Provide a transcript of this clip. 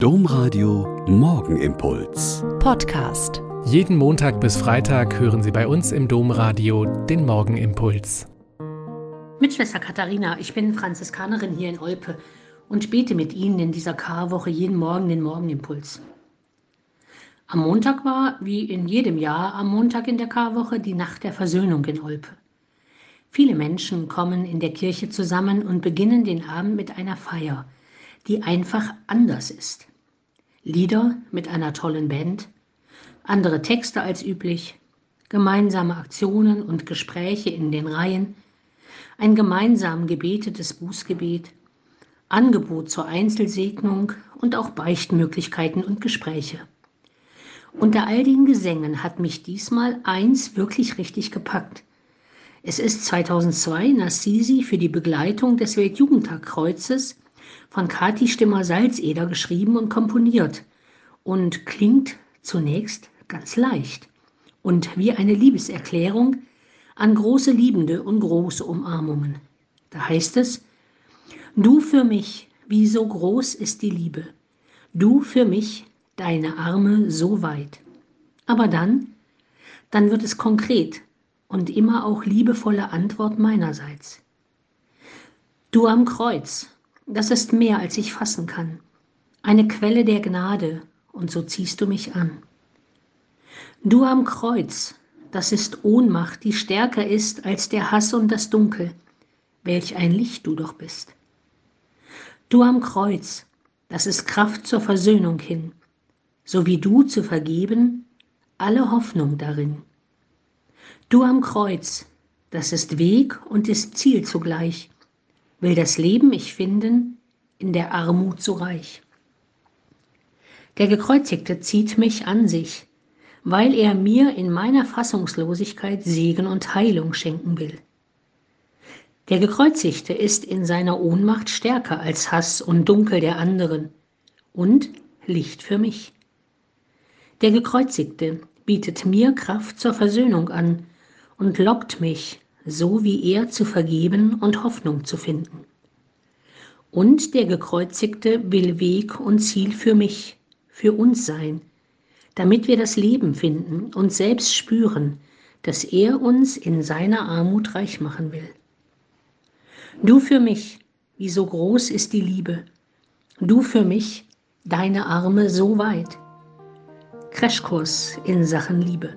Domradio Morgenimpuls. Podcast. Jeden Montag bis Freitag hören Sie bei uns im Domradio den Morgenimpuls. Mit Schwester Katharina, ich bin Franziskanerin hier in Olpe und bete mit Ihnen in dieser Karwoche jeden Morgen den Morgenimpuls. Am Montag war, wie in jedem Jahr, am Montag in der Karwoche die Nacht der Versöhnung in Olpe. Viele Menschen kommen in der Kirche zusammen und beginnen den Abend mit einer Feier, die einfach anders ist. Lieder mit einer tollen Band, andere Texte als üblich, gemeinsame Aktionen und Gespräche in den Reihen, ein gemeinsam gebetetes Bußgebet, Angebot zur Einzelsegnung und auch Beichtmöglichkeiten und Gespräche. Unter all den Gesängen hat mich diesmal eins wirklich richtig gepackt. Es ist 2002 Nassisi für die Begleitung des Weltjugendtagkreuzes von Kati Stimmer-Salzeder geschrieben und komponiert und klingt zunächst ganz leicht und wie eine Liebeserklärung an große Liebende und große Umarmungen. Da heißt es, du für mich, wie so groß ist die Liebe, du für mich, deine Arme so weit. Aber dann, dann wird es konkret und immer auch liebevolle Antwort meinerseits. Du am Kreuz, das ist mehr, als ich fassen kann. Eine Quelle der Gnade, und so ziehst du mich an. Du am Kreuz, das ist Ohnmacht, die stärker ist als der Hass und das Dunkel, welch ein Licht du doch bist. Du am Kreuz, das ist Kraft zur Versöhnung hin, so wie du zu vergeben, alle Hoffnung darin. Du am Kreuz, das ist Weg und ist Ziel zugleich, will das Leben ich finden, in der Armut so reich. Der Gekreuzigte zieht mich an sich, weil er mir in meiner Fassungslosigkeit Segen und Heilung schenken will. Der Gekreuzigte ist in seiner Ohnmacht stärker als Hass und Dunkel der anderen und Licht für mich. Der Gekreuzigte bietet mir Kraft zur Versöhnung an und lockt mich so wie er zu vergeben und Hoffnung zu finden. Und der Gekreuzigte will Weg und Ziel für mich, für uns sein, damit wir das Leben finden und selbst spüren, dass er uns in seiner Armut reich machen will. Du für mich, wie so groß ist die Liebe. Du für mich, deine Arme so weit. Crashkurs in Sachen Liebe.